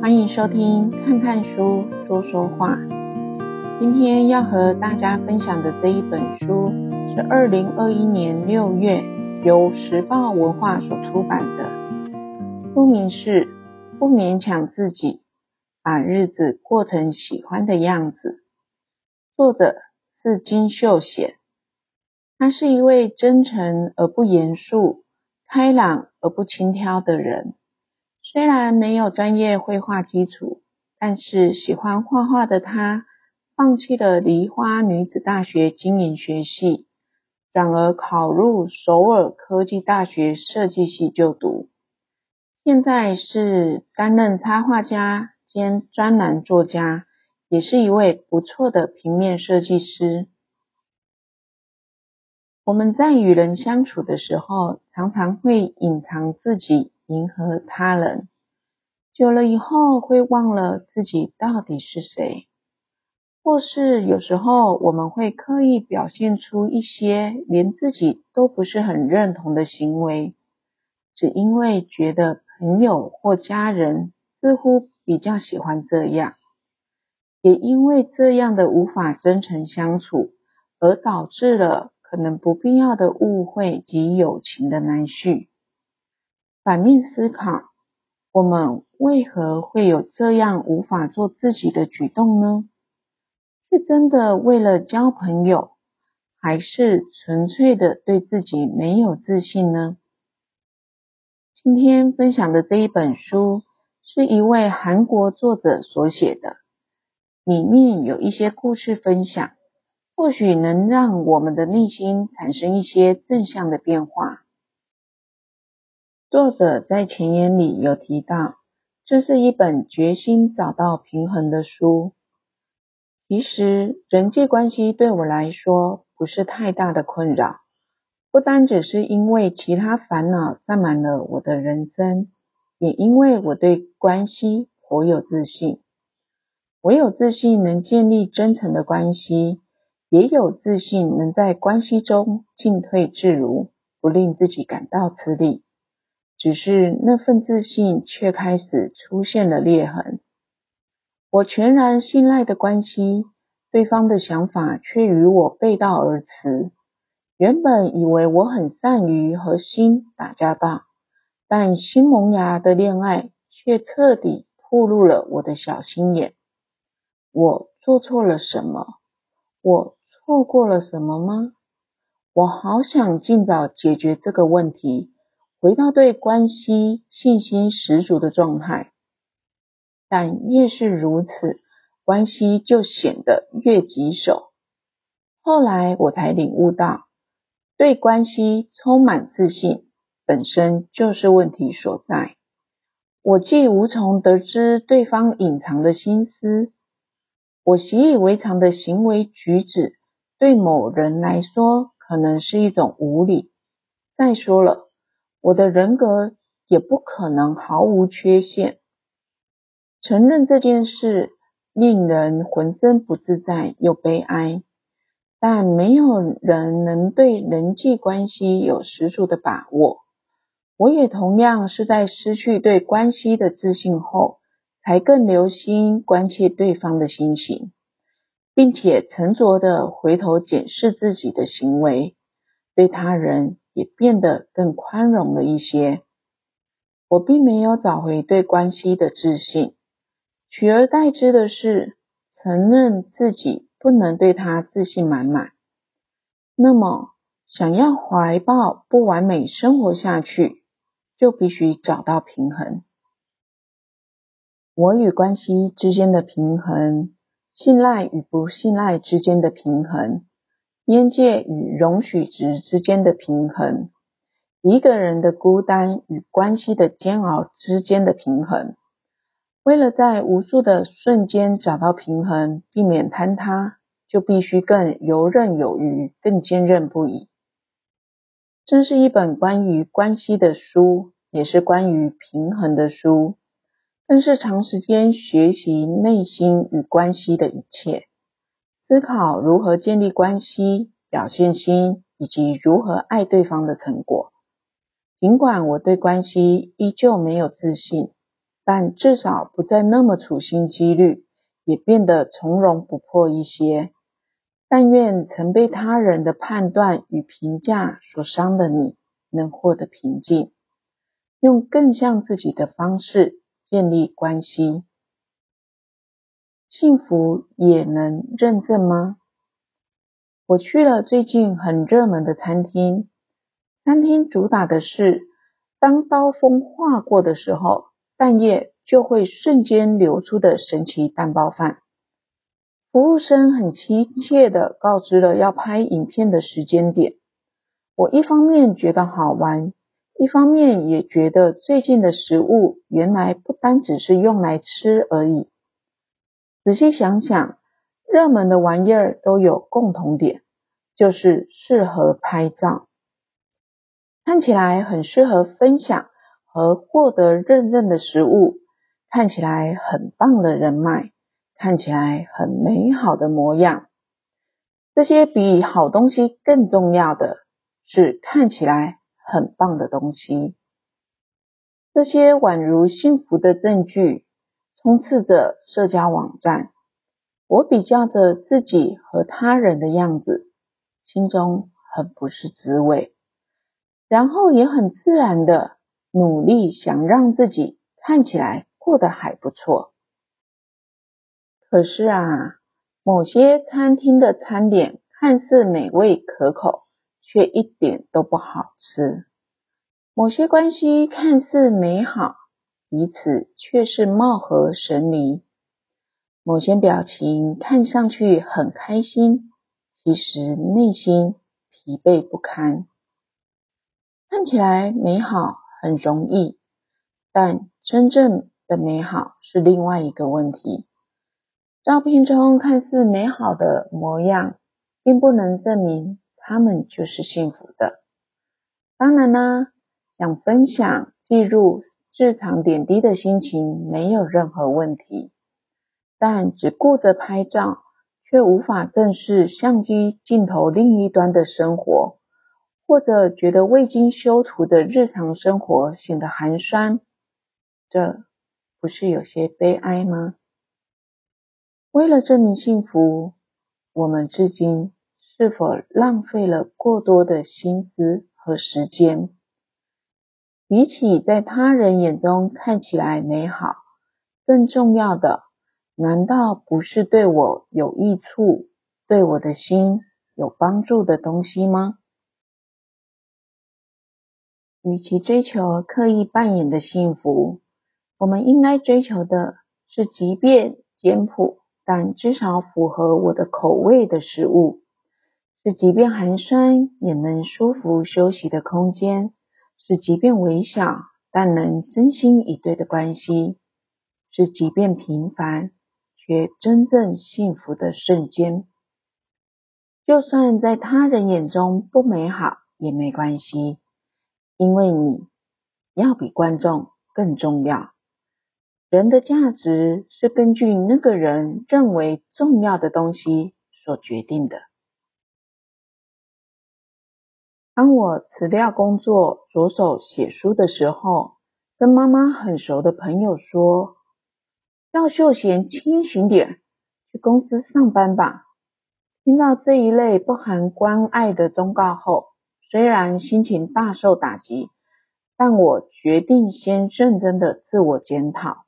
欢迎收听《看看书说说话》。今天要和大家分享的这一本书是二零二一年六月由时报文化所出版的，书名是《不勉强自己，把日子过成喜欢的样子》，作者是金秀贤。他是一位真诚而不严肃、开朗而不轻佻的人。虽然没有专业绘画基础，但是喜欢画画的他，放弃了梨花女子大学经营学系，转而考入首尔科技大学设计系就读。现在是担任插画家兼专栏作家，也是一位不错的平面设计师。我们在与人相处的时候，常常会隐藏自己。迎合他人，久了以后会忘了自己到底是谁，或是有时候我们会刻意表现出一些连自己都不是很认同的行为，只因为觉得朋友或家人似乎比较喜欢这样，也因为这样的无法真诚相处，而导致了可能不必要的误会及友情的难续。反面思考，我们为何会有这样无法做自己的举动呢？是真的为了交朋友，还是纯粹的对自己没有自信呢？今天分享的这一本书，是一位韩国作者所写的，里面有一些故事分享，或许能让我们的内心产生一些正向的变化。作者在前言里有提到，这是一本决心找到平衡的书。其实人际关系对我来说不是太大的困扰，不单只是因为其他烦恼占满了我的人生，也因为我对关系颇有自信。我有自信能建立真诚的关系，也有自信能在关系中进退自如，不令自己感到吃力。只是那份自信却开始出现了裂痕。我全然信赖的关系，对方的想法却与我背道而驰。原本以为我很善于和心打交道，但新萌芽的恋爱却彻底暴露了我的小心眼。我做错了什么？我错过了什么吗？我好想尽早解决这个问题。回到对关系信心十足的状态，但越是如此，关系就显得越棘手。后来我才领悟到，对关系充满自信本身就是问题所在。我既无从得知对方隐藏的心思，我习以为常的行为举止，对某人来说可能是一种无礼。再说了。我的人格也不可能毫无缺陷。承认这件事令人浑身不自在又悲哀，但没有人能对人际关系有十足的把握。我也同样是在失去对关系的自信后，才更留心关切对方的心情，并且沉着地回头检视自己的行为，对他人。也变得更宽容了一些。我并没有找回对关系的自信，取而代之的是承认自己不能对他自信满满。那么，想要怀抱不完美生活下去，就必须找到平衡。我与关系之间的平衡，信赖与不信赖之间的平衡。边界与容许值之间的平衡，一个人的孤单与关系的煎熬之间的平衡。为了在无数的瞬间找到平衡，避免坍塌，就必须更游刃有余，更坚韧不移。这是一本关于关系的书，也是关于平衡的书，更是长时间学习内心与关系的一切。思考如何建立关系、表现心，以及如何爱对方的成果。尽管我对关系依旧没有自信，但至少不再那么处心积虑，也变得从容不迫一些。但愿曾被他人的判断与评价所伤的你，能获得平静，用更像自己的方式建立关系。幸福也能认证吗？我去了最近很热门的餐厅，餐厅主打的是，当刀锋划过的时候，蛋液就会瞬间流出的神奇蛋包饭。服务生很亲切地告知了要拍影片的时间点。我一方面觉得好玩，一方面也觉得最近的食物原来不单只是用来吃而已。仔细想想，热门的玩意儿都有共同点，就是适合拍照，看起来很适合分享和获得认证的食物，看起来很棒的人脉，看起来很美好的模样。这些比好东西更重要的是看起来很棒的东西。这些宛如幸福的证据，充斥着社交网站。我比较着自己和他人的样子，心中很不是滋味，然后也很自然的努力想让自己看起来过得还不错。可是啊，某些餐厅的餐点看似美味可口，却一点都不好吃；某些关系看似美好，彼此却是貌合神离。某些表情看上去很开心，其实内心疲惫不堪。看起来美好很容易，但真正的美好是另外一个问题。照片中看似美好的模样，并不能证明他们就是幸福的。当然啦，想分享、记录日常点滴的心情，没有任何问题。但只顾着拍照，却无法正视相机镜头另一端的生活，或者觉得未经修图的日常生活显得寒酸，这不是有些悲哀吗？为了证明幸福，我们至今是否浪费了过多的心思和时间？比起在他人眼中看起来美好，更重要的，难道不是对我有益处、对我的心有帮助的东西吗？与其追求刻意扮演的幸福，我们应该追求的是，即便简朴，但至少符合我的口味的食物；是即便寒酸，也能舒服休息的空间；是即便微小，但能真心以对的关系；是即便平凡。却真正幸福的瞬间，就算在他人眼中不美好也没关系，因为你要比观众更重要。人的价值是根据那个人认为重要的东西所决定的。当我辞掉工作，着手写书的时候，跟妈妈很熟的朋友说。赵秀贤，清醒点，去公司上班吧。听到这一类不含关爱的忠告后，虽然心情大受打击，但我决定先认真的自我检讨。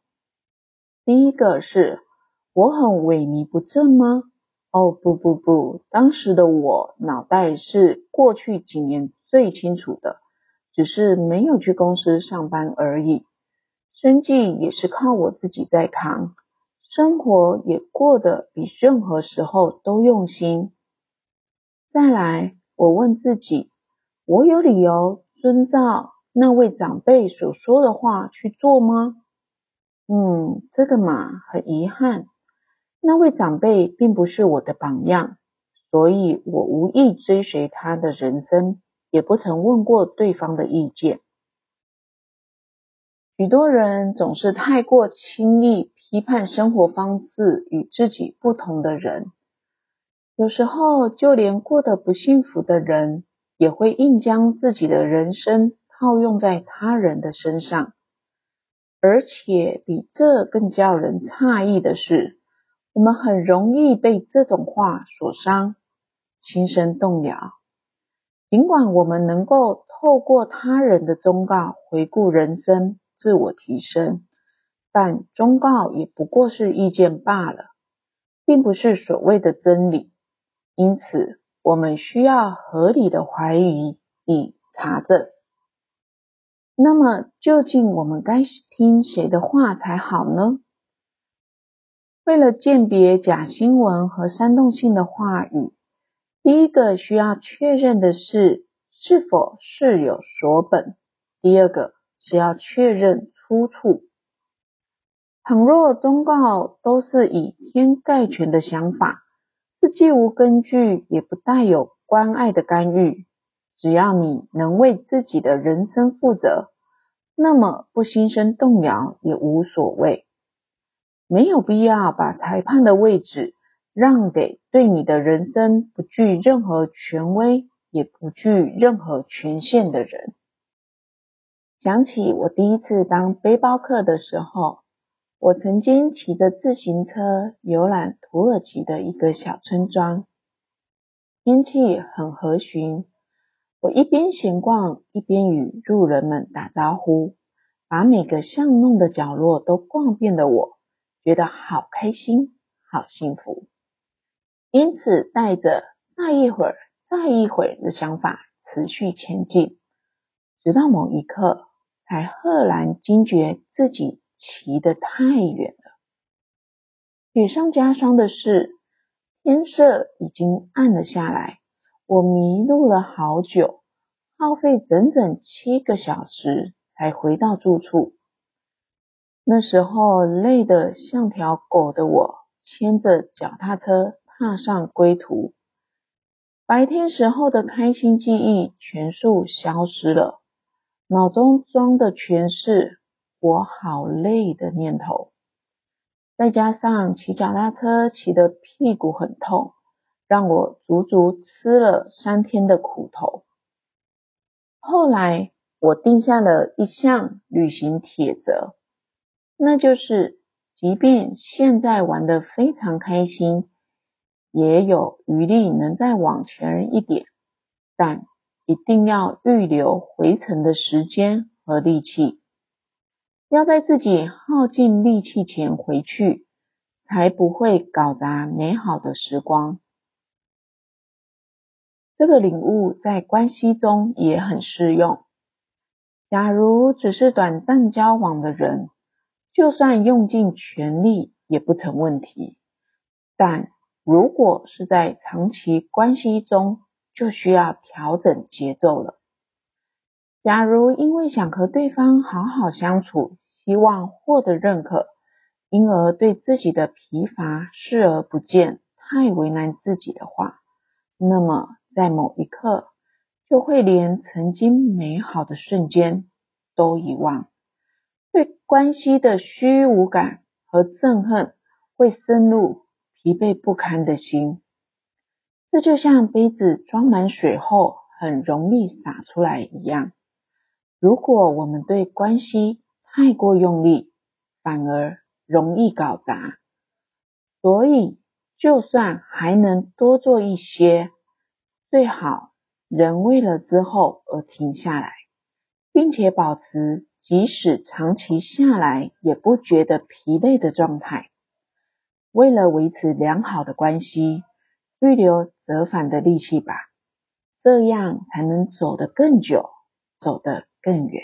第一个是，我很萎靡不振吗？哦，不不不，当时的我脑袋是过去几年最清楚的，只是没有去公司上班而已。生计也是靠我自己在扛，生活也过得比任何时候都用心。再来，我问自己，我有理由遵照那位长辈所说的话去做吗？嗯，这个嘛，很遗憾，那位长辈并不是我的榜样，所以我无意追随他的人生，也不曾问过对方的意见。许多人总是太过轻易批判生活方式与自己不同的人，有时候就连过得不幸福的人，也会硬将自己的人生套用在他人的身上。而且比这更叫人诧异的是，我们很容易被这种话所伤，心生动摇。尽管我们能够透过他人的忠告回顾人生、自我提升，但忠告也不过是意见罢了，并不是所谓的真理。因此，我们需要合理的怀疑以查证。那么，究竟我们该听谁的话才好呢？为了鉴别假新闻和煽动性的话语，第一个需要确认的是是否事有所本；第二个是要确认出处。倘若忠告都是以偏概全的想法，是既无根据也不带有关爱的干预，只要你能为自己的人生负责，那么不心生动摇也无所谓。没有必要把裁判的位置。让给对你的人生不具任何权威，也不具任何权限的人。想起我第一次当背包客的时候，我曾经骑着自行车游览土耳其的一个小村庄，天气很和煦。我一边闲逛，一边与路人们打招呼，把每个巷弄的角落都逛遍了我，觉得好开心，好幸福。因此，带着再一会儿、再一会儿的想法持续前进，直到某一刻，才赫然惊觉自己骑得太远了。雪上加霜的是，天色已经暗了下来，我迷路了好久，耗费整整七个小时才回到住处。那时候累得像条狗的我，牵着脚踏车。踏上归途，白天时候的开心记忆全数消失了，脑中装的全是我好累的念头。再加上骑脚踏车骑得屁股很痛，让我足足吃了三天的苦头。后来我定下了一项旅行铁则，那就是，即便现在玩得非常开心。也有余力能再往前一点，但一定要预留回程的时间和力气，要在自己耗尽力气前回去，才不会搞砸美好的时光。这个领悟在关系中也很适用。假如只是短暂交往的人，就算用尽全力也不成问题，但如果是在长期关系中，就需要调整节奏了。假如因为想和对方好好相处，希望获得认可，因而对自己的疲乏视而不见，太为难自己的话，那么在某一刻，就会连曾经美好的瞬间都遗忘，对关系的虚无感和憎恨会深入。疲惫不堪的心，这就像杯子装满水后很容易洒出来一样。如果我们对关系太过用力，反而容易搞砸。所以，就算还能多做一些，最好人为了之后而停下来，并且保持即使长期下来也不觉得疲累的状态。为了维持良好的关系，预留折返的力气吧，这样才能走得更久，走得更远。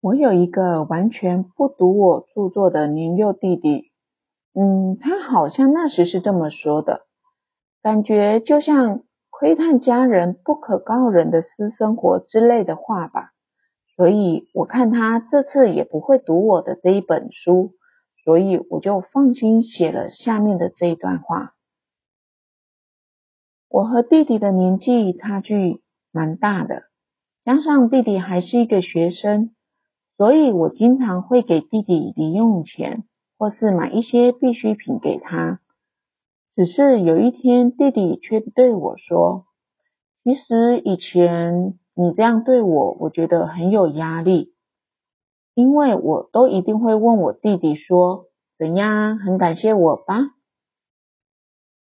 我有一个完全不读我著作的年幼弟弟，嗯，他好像那时是这么说的，感觉就像窥探家人不可告人的私生活之类的话吧，所以我看他这次也不会读我的这一本书。所以我就放心写了下面的这一段话。我和弟弟的年纪差距蛮大的，加上弟弟还是一个学生，所以我经常会给弟弟零用钱，或是买一些必需品给他。只是有一天，弟弟却对我说：“其实以前你这样对我，我觉得很有压力。”因为我都一定会问我弟弟说：“怎样？很感谢我吧？”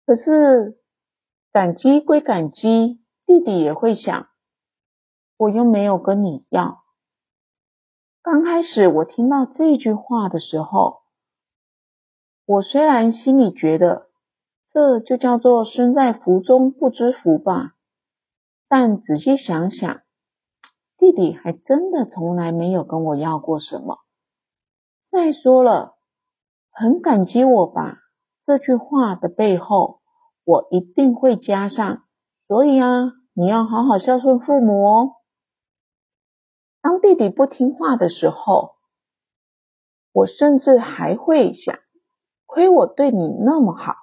可是感激归感激，弟弟也会想，我又没有跟你要。刚开始我听到这句话的时候，我虽然心里觉得这就叫做身在福中不知福吧，但仔细想想，弟弟还真的从来没有跟我要过什么。再说了，很感激我吧，这句话的背后，我一定会加上，所以啊，你要好好孝顺父母哦。当弟弟不听话的时候，我甚至还会想，亏我对你那么好。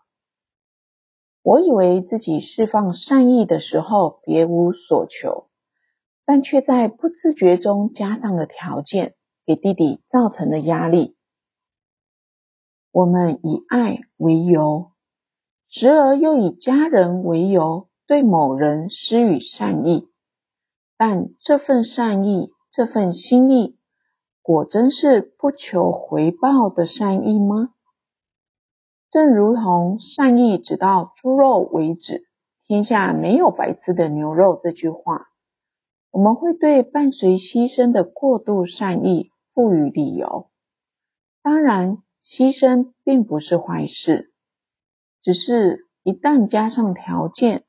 我以为自己释放善意的时候别无所求，但却在不自觉中加上了条件，给弟弟造成了压力。我们以爱为由，时而又以家人为由，对某人施予善意，但这份善意。这份心意，果真是不求回报的善意吗？正如同“善意直到猪肉为止，天下没有白吃的牛肉”这句话，我们会对伴随牺牲的过度善意赋予理由。当然，牺牲并不是坏事，只是一旦加上条件，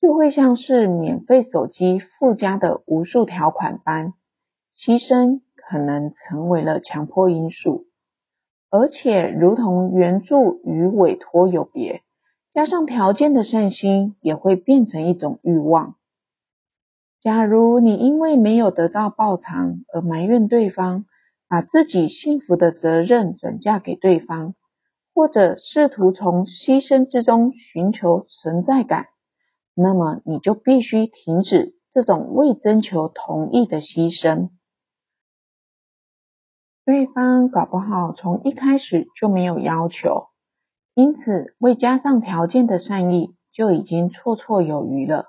就会像是免费手机附加的无数条款般。牺牲可能成为了强迫因素，而且如同援助与委托有别，加上条件的善心也会变成一种欲望。假如你因为没有得到报偿而埋怨对方，把自己幸福的责任转嫁给对方，或者试图从牺牲之中寻求存在感，那么你就必须停止这种未征求同意的牺牲。对方搞不好从一开始就没有要求，因此未加上条件的善意就已经绰绰有余了。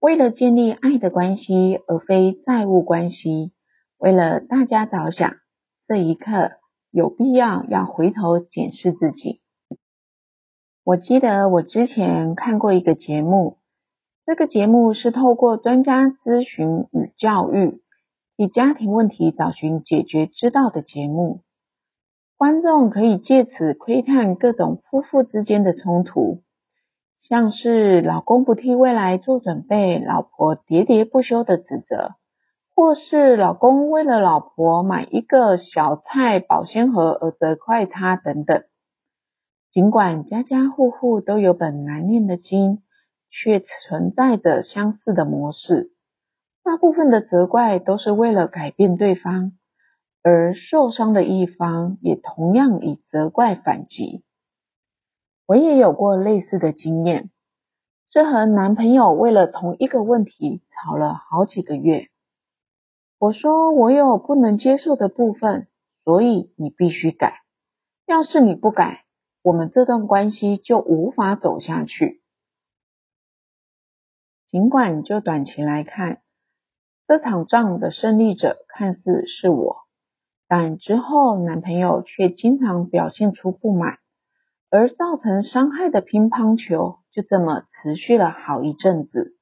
为了建立爱的关系，而非债务关系，为了大家着想，这一刻有必要要回头检视自己。我记得我之前看过一个节目，这个节目是透过专家咨询与教育。以家庭问题找寻解决之道的节目，观众可以借此窥探各种夫妇之间的冲突，像是老公不替未来做准备，老婆喋喋不休的指责，或是老公为了老婆买一个小菜保鲜盒而责怪他等等。尽管家家户户都有本难念的经，却存在着相似的模式。大部分的责怪都是为了改变对方，而受伤的一方也同样以责怪反击。我也有过类似的经验，是和男朋友为了同一个问题吵了好几个月。我说我有不能接受的部分，所以你必须改。要是你不改，我们这段关系就无法走下去。尽管就短期来看，这场仗的胜利者看似是我，但之后男朋友却经常表现出不满，而造成伤害的乒乓球就这么持续了好一阵子。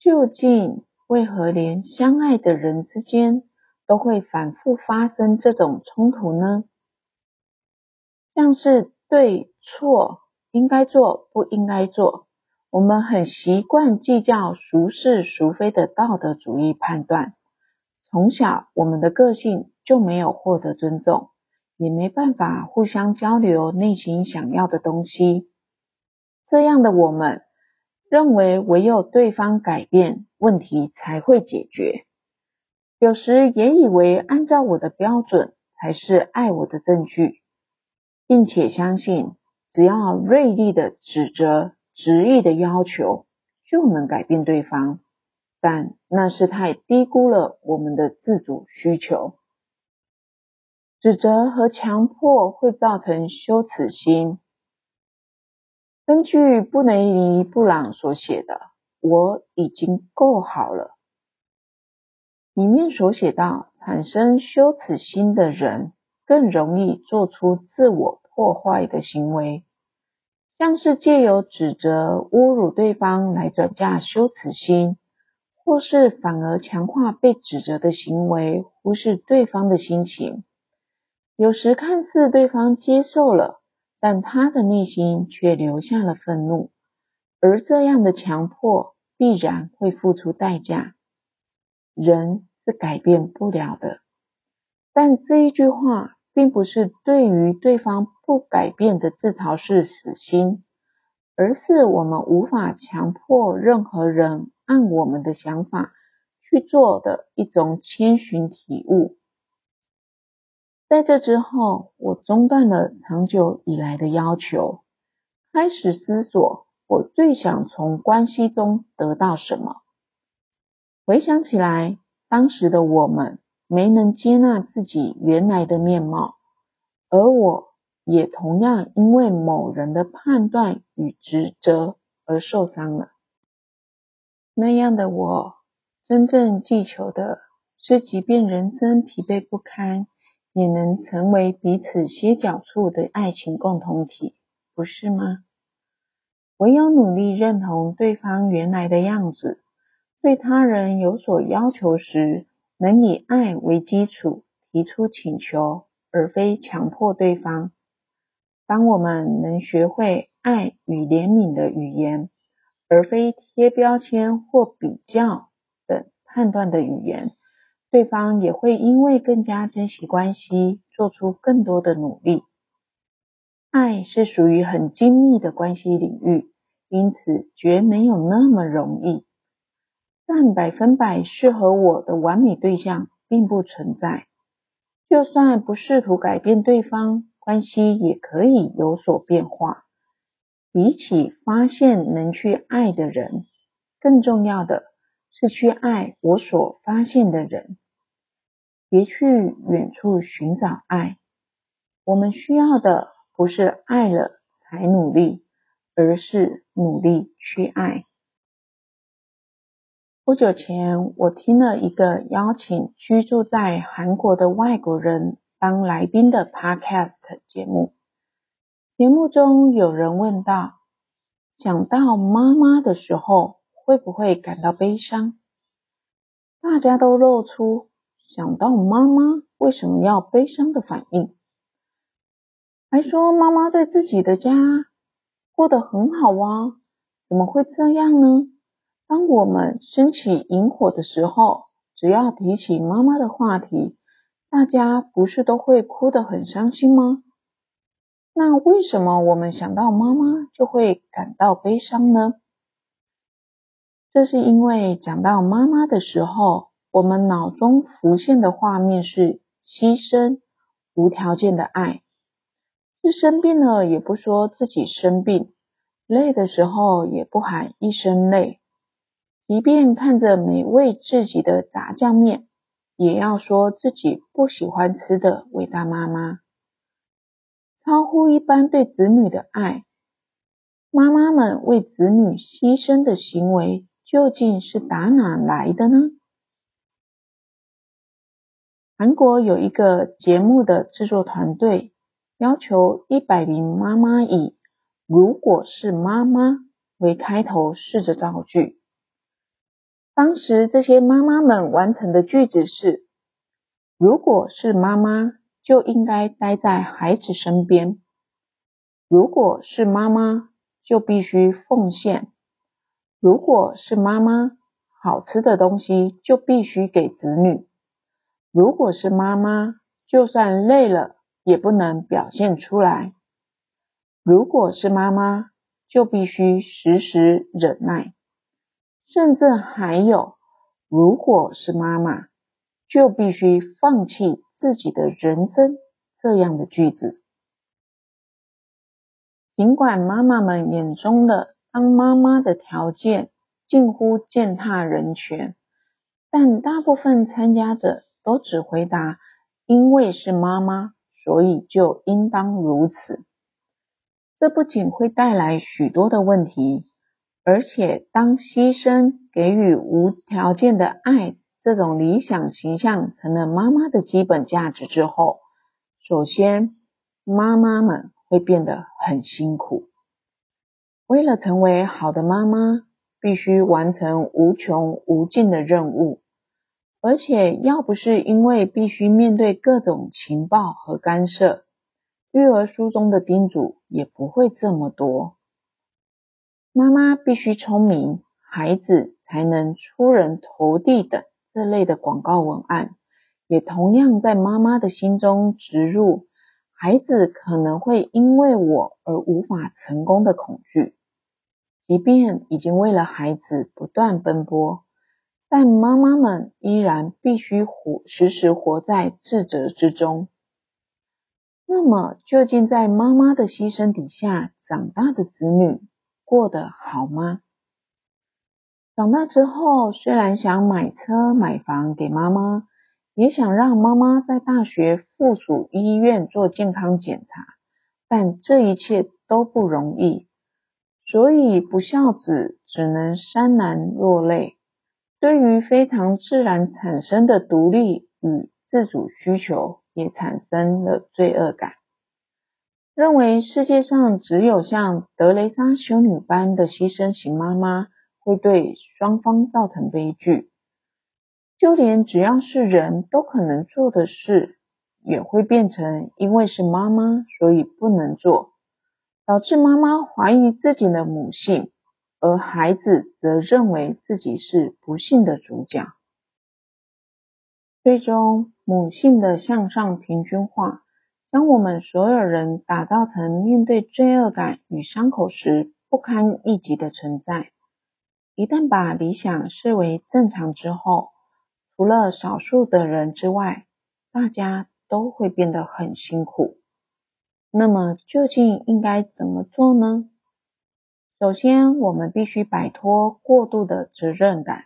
究竟为何连相爱的人之间都会反复发生这种冲突呢？像是对错、应该做不应该做。我们很习惯计较孰是孰非的道德主义判断，从小我们的个性就没有获得尊重，也没办法互相交流内心想要的东西。这样的我们认为唯有对方改变，问题才会解决。有时也以为按照我的标准才是爱我的证据，并且相信只要锐利的指责。执意的要求就能改变对方，但那是太低估了我们的自主需求。指责和强迫会造成羞耻心。根据布雷尼布朗所写的《我已经够好了》，里面所写到，产生羞耻心的人，更容易做出自我破坏的行为，像是借由指责、侮辱对方来转嫁羞耻心，或是反而强化被指责的行为，忽视对方的心情。有时看似对方接受了，但他的内心却留下了愤怒，而这样的强迫必然会付出代价。人是改变不了的，但这一句话并不是对于对方不改变的自嘲式死心，而是我们无法强迫任何人按我们的想法去做的一种谦逊体悟。在这之后，我中断了长久以来的要求，开始思索我最想从关系中得到什么。回想起来，当时的我们没能接纳自己原来的面貌，而我也同样因为某人的判断与职责而受伤了。那样的我，真正祈求的是，即便人生疲惫不堪，也能成为彼此歇脚处的爱情共同体，不是吗？唯有努力认同对方原来的样子，对他人有所要求时，能以爱为基础提出请求，而非强迫对方。当我们能学会爱与怜悯的语言，而非贴标签或比较等判断的语言。对方也会因为更加珍惜关系，做出更多的努力。爱是属于很精密的关系领域，因此绝没有那么容易。但百分百适合我的完美对象并不存在。就算不试图改变对方，关系也可以有所变化。比起发现能去爱的人，更重要的是去爱我所发现的人。别去远处寻找爱，我们需要的不是爱了才努力，而是努力去爱。不久前，我听了一个邀请居住在韩国的外国人当来宾的 Podcast 节目。节目中有人问道：想到妈妈的时候，会不会感到悲伤？大家都露出。想到妈妈为什么要悲伤的反应，还说妈妈在自己的家过得很好啊，怎么会这样呢？当我们升起萤火的时候，只要提起妈妈的话题，大家不是都会哭得很伤心吗？那为什么我们想到妈妈就会感到悲伤呢？这是因为讲到妈妈的时候，我们脑中浮现的画面是牺牲、无条件的爱，是生病了也不说自己生病，累的时候也不喊一声累，即便看着美味至极的炸酱面，也要说自己不喜欢吃的伟大妈妈，超乎一般对子女的爱，妈妈们为子女牺牲的行为究竟是打哪来的呢？韩国有一个节目的制作团队要求一百名妈妈以“如果是妈妈”为开头，试着造句。当时这些妈妈们完成的句子是：“如果是妈妈，就应该待在孩子身边；如果是妈妈，就必须奉献；如果是妈妈，好吃的东西就必须给子女。”如果是妈妈，就算累了也不能表现出来；如果是妈妈，就必须时时忍耐。甚至还有，如果是妈妈，就必须放弃自己的人生。这样的句子，尽管妈妈们眼中的当妈妈的条件近乎践踏人权，但大部分参加者。都只回答，因为是妈妈，所以就应当如此。这不仅会带来许多的问题，而且当牺牲给予无条件的爱这种理想形象成了妈妈的基本价值之后，首先，妈妈们会变得很辛苦。为了成为好的妈妈，必须完成无穷无尽的任务，而且要不是因为必须面对各种情报和干涉，育儿书中的叮嘱也不会这么多。妈妈必须聪明，孩子才能出人头地等这类的广告文案，也同样在妈妈的心中植入孩子可能会因为我而无法成功的恐惧。即便已经为了孩子不断奔波，但妈妈们依然必须活，时时活在自责之中。那么，究竟在妈妈的牺牲底下长大的子女，过得好吗？长大之后，虽然想买车买房给妈妈，也想让妈妈在大学附属医院做健康检查，但这一切都不容易，所以不孝子只能潸然落泪。对于非常自然产生的独立与自主需求，也产生了罪恶感。认为世界上只有像德蕾莎修女般的牺牲型妈妈会对双方造成悲剧，就连只要是人都可能做的事，也会变成因为是妈妈所以不能做，导致妈妈怀疑自己的母性，而孩子则认为自己是不幸的主角。最终，母性的向上平均化。当我们所有人打造成面对罪恶感与伤口时不堪一击的存在。一旦把理想视为正常之后，除了少数的人之外，大家都会变得很辛苦。那么究竟应该怎么做呢？首先，我们必须摆脱过度的责任感。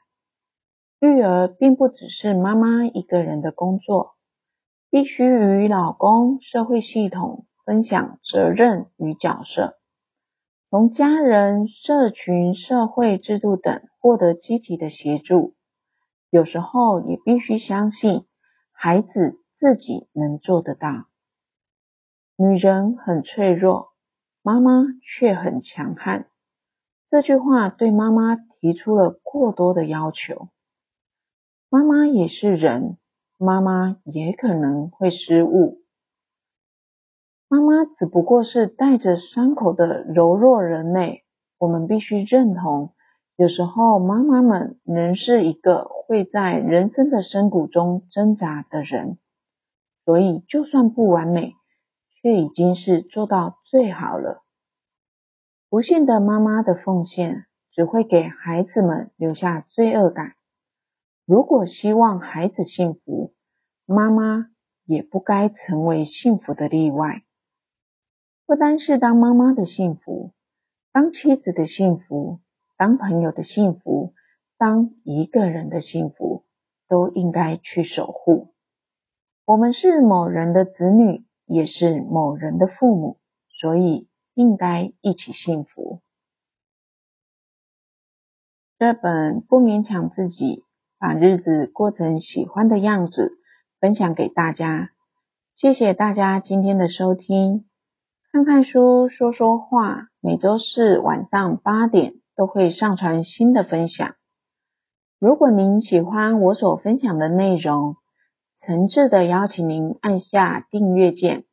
育儿并不只是妈妈一个人的工作。必须与老公、社会系统分享责任与角色，从家人、社群、社会制度等获得积极的协助。有时候也必须相信孩子自己能做得到。女人很脆弱，妈妈却很强悍。这句话对妈妈提出了过多的要求。妈妈也是人。妈妈也可能会失误，妈妈只不过是带着伤口的柔弱人类。我们必须认同，有时候妈妈们仍是一个会在人生的深谷中挣扎的人。所以，就算不完美，却已经是做到最好了。不幸的妈妈的奉献，只会给孩子们留下罪恶感。如果希望孩子幸福，妈妈也不该成为幸福的例外。不单是当妈妈的幸福，当妻子的幸福，当朋友的幸福，当一个人的幸福，都应该去守护。我们是某人的子女，也是某人的父母，所以应该一起幸福。这本不勉强自己。把日子过成喜欢的样子，分享给大家。谢谢大家今天的收听。看看书，说说话。每周四晚上八点都会上传新的分享。如果您喜欢我所分享的内容，诚挚的邀请您按下订阅键，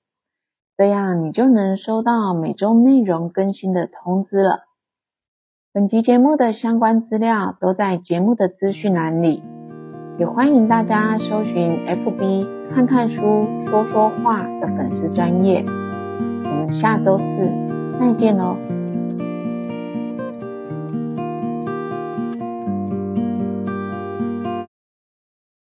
这样你就能收到每周内容更新的通知了。本集节目的相关资料都在节目的资讯栏里，也欢迎大家搜寻 FB 看看书说说话的粉丝专业。我们下周四再见喽。